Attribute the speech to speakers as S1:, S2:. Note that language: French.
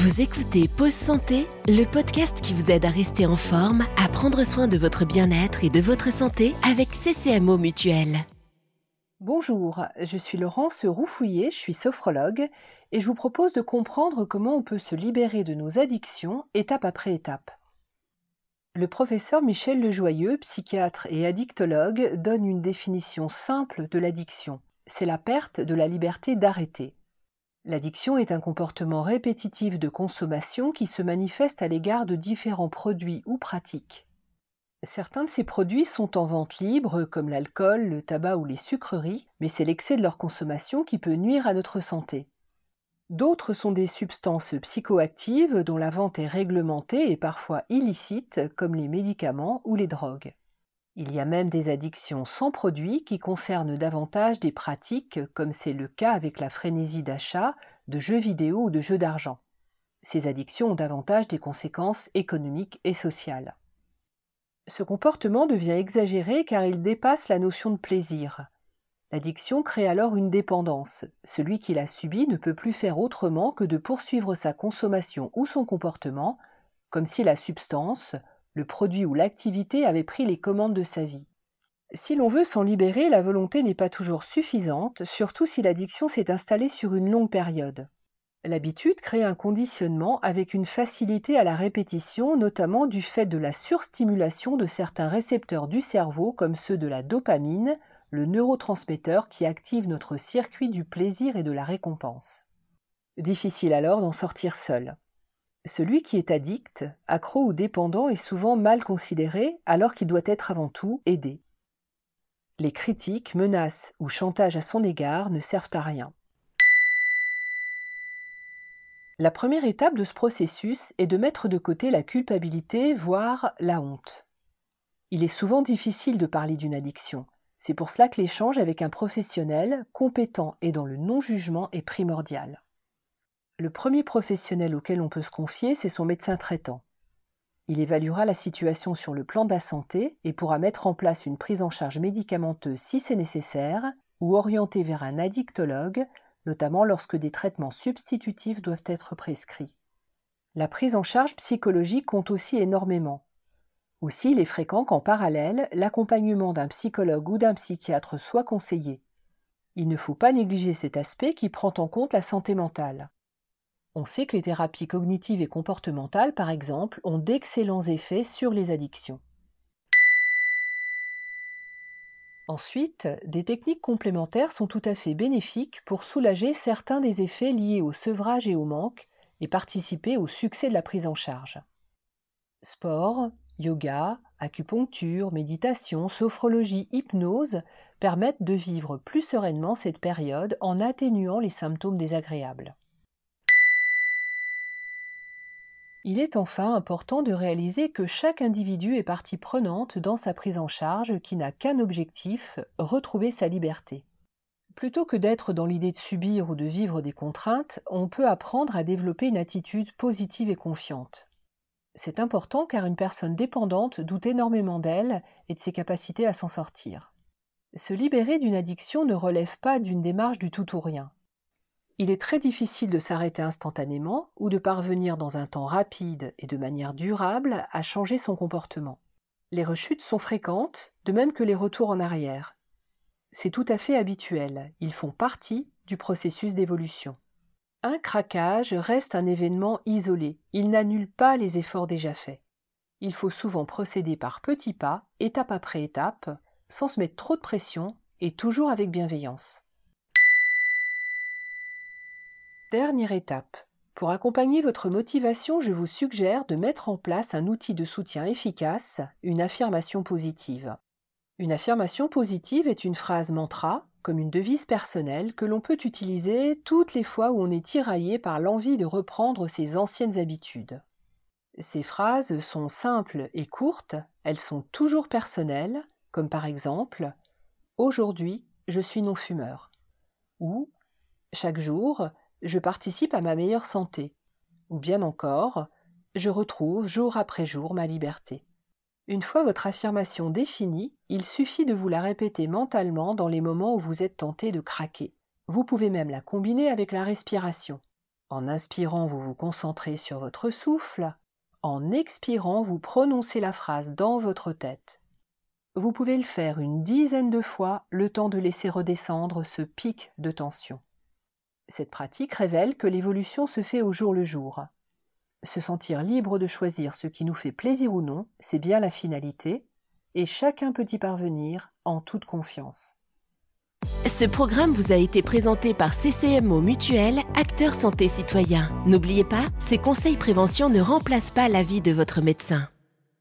S1: Vous écoutez Pause Santé, le podcast qui vous aide à rester en forme, à prendre soin de votre bien-être et de votre santé avec CCMO Mutuel.
S2: Bonjour, je suis Laurence Roufouillet, je suis sophrologue et je vous propose de comprendre comment on peut se libérer de nos addictions étape après étape. Le professeur Michel Lejoyeux, psychiatre et addictologue, donne une définition simple de l'addiction. C'est la perte de la liberté d'arrêter. L'addiction est un comportement répétitif de consommation qui se manifeste à l'égard de différents produits ou pratiques. Certains de ces produits sont en vente libre, comme l'alcool, le tabac ou les sucreries, mais c'est l'excès de leur consommation qui peut nuire à notre santé. D'autres sont des substances psychoactives dont la vente est réglementée et parfois illicite, comme les médicaments ou les drogues. Il y a même des addictions sans produit qui concernent davantage des pratiques, comme c'est le cas avec la frénésie d'achat, de jeux vidéo ou de jeux d'argent. Ces addictions ont davantage des conséquences économiques et sociales. Ce comportement devient exagéré car il dépasse la notion de plaisir. L'addiction crée alors une dépendance. Celui qui l'a subie ne peut plus faire autrement que de poursuivre sa consommation ou son comportement, comme si la substance, le produit ou l'activité avait pris les commandes de sa vie. Si l'on veut s'en libérer, la volonté n'est pas toujours suffisante, surtout si l'addiction s'est installée sur une longue période. L'habitude crée un conditionnement avec une facilité à la répétition, notamment du fait de la surstimulation de certains récepteurs du cerveau comme ceux de la dopamine, le neurotransmetteur qui active notre circuit du plaisir et de la récompense. Difficile alors d'en sortir seul. Celui qui est addict, accro ou dépendant est souvent mal considéré alors qu'il doit être avant tout aidé. Les critiques, menaces ou chantages à son égard ne servent à rien. La première étape de ce processus est de mettre de côté la culpabilité, voire la honte. Il est souvent difficile de parler d'une addiction. C'est pour cela que l'échange avec un professionnel, compétent et dans le non-jugement est primordial. Le premier professionnel auquel on peut se confier, c'est son médecin traitant. Il évaluera la situation sur le plan de la santé et pourra mettre en place une prise en charge médicamenteuse si c'est nécessaire ou orienter vers un addictologue, notamment lorsque des traitements substitutifs doivent être prescrits. La prise en charge psychologique compte aussi énormément. Aussi, il est fréquent qu'en parallèle, l'accompagnement d'un psychologue ou d'un psychiatre soit conseillé. Il ne faut pas négliger cet aspect qui prend en compte la santé mentale. On sait que les thérapies cognitives et comportementales, par exemple, ont d'excellents effets sur les addictions. Ensuite, des techniques complémentaires sont tout à fait bénéfiques pour soulager certains des effets liés au sevrage et au manque et participer au succès de la prise en charge. Sport, yoga, acupuncture, méditation, sophrologie, hypnose permettent de vivre plus sereinement cette période en atténuant les symptômes désagréables. Il est enfin important de réaliser que chaque individu est partie prenante dans sa prise en charge qui n'a qu'un objectif, retrouver sa liberté. Plutôt que d'être dans l'idée de subir ou de vivre des contraintes, on peut apprendre à développer une attitude positive et confiante. C'est important car une personne dépendante doute énormément d'elle et de ses capacités à s'en sortir. Se libérer d'une addiction ne relève pas d'une démarche du tout ou rien. Il est très difficile de s'arrêter instantanément ou de parvenir dans un temps rapide et de manière durable à changer son comportement. Les rechutes sont fréquentes, de même que les retours en arrière. C'est tout à fait habituel, ils font partie du processus d'évolution. Un craquage reste un événement isolé, il n'annule pas les efforts déjà faits. Il faut souvent procéder par petits pas, étape après étape, sans se mettre trop de pression et toujours avec bienveillance. Dernière étape. Pour accompagner votre motivation, je vous suggère de mettre en place un outil de soutien efficace, une affirmation positive. Une affirmation positive est une phrase mantra, comme une devise personnelle, que l'on peut utiliser toutes les fois où on est tiraillé par l'envie de reprendre ses anciennes habitudes. Ces phrases sont simples et courtes, elles sont toujours personnelles, comme par exemple Aujourd'hui, je suis non-fumeur ou Chaque jour, je participe à ma meilleure santé, ou bien encore, je retrouve jour après jour ma liberté. Une fois votre affirmation définie, il suffit de vous la répéter mentalement dans les moments où vous êtes tenté de craquer. Vous pouvez même la combiner avec la respiration. En inspirant, vous vous concentrez sur votre souffle. En expirant, vous prononcez la phrase dans votre tête. Vous pouvez le faire une dizaine de fois, le temps de laisser redescendre ce pic de tension. Cette pratique révèle que l'évolution se fait au jour le jour. Se sentir libre de choisir ce qui nous fait plaisir ou non, c'est bien la finalité, et chacun peut y parvenir en toute confiance.
S1: Ce programme vous a été présenté par CCMO Mutuel, acteur santé citoyen. N'oubliez pas, ces conseils prévention ne remplacent pas l'avis de votre médecin.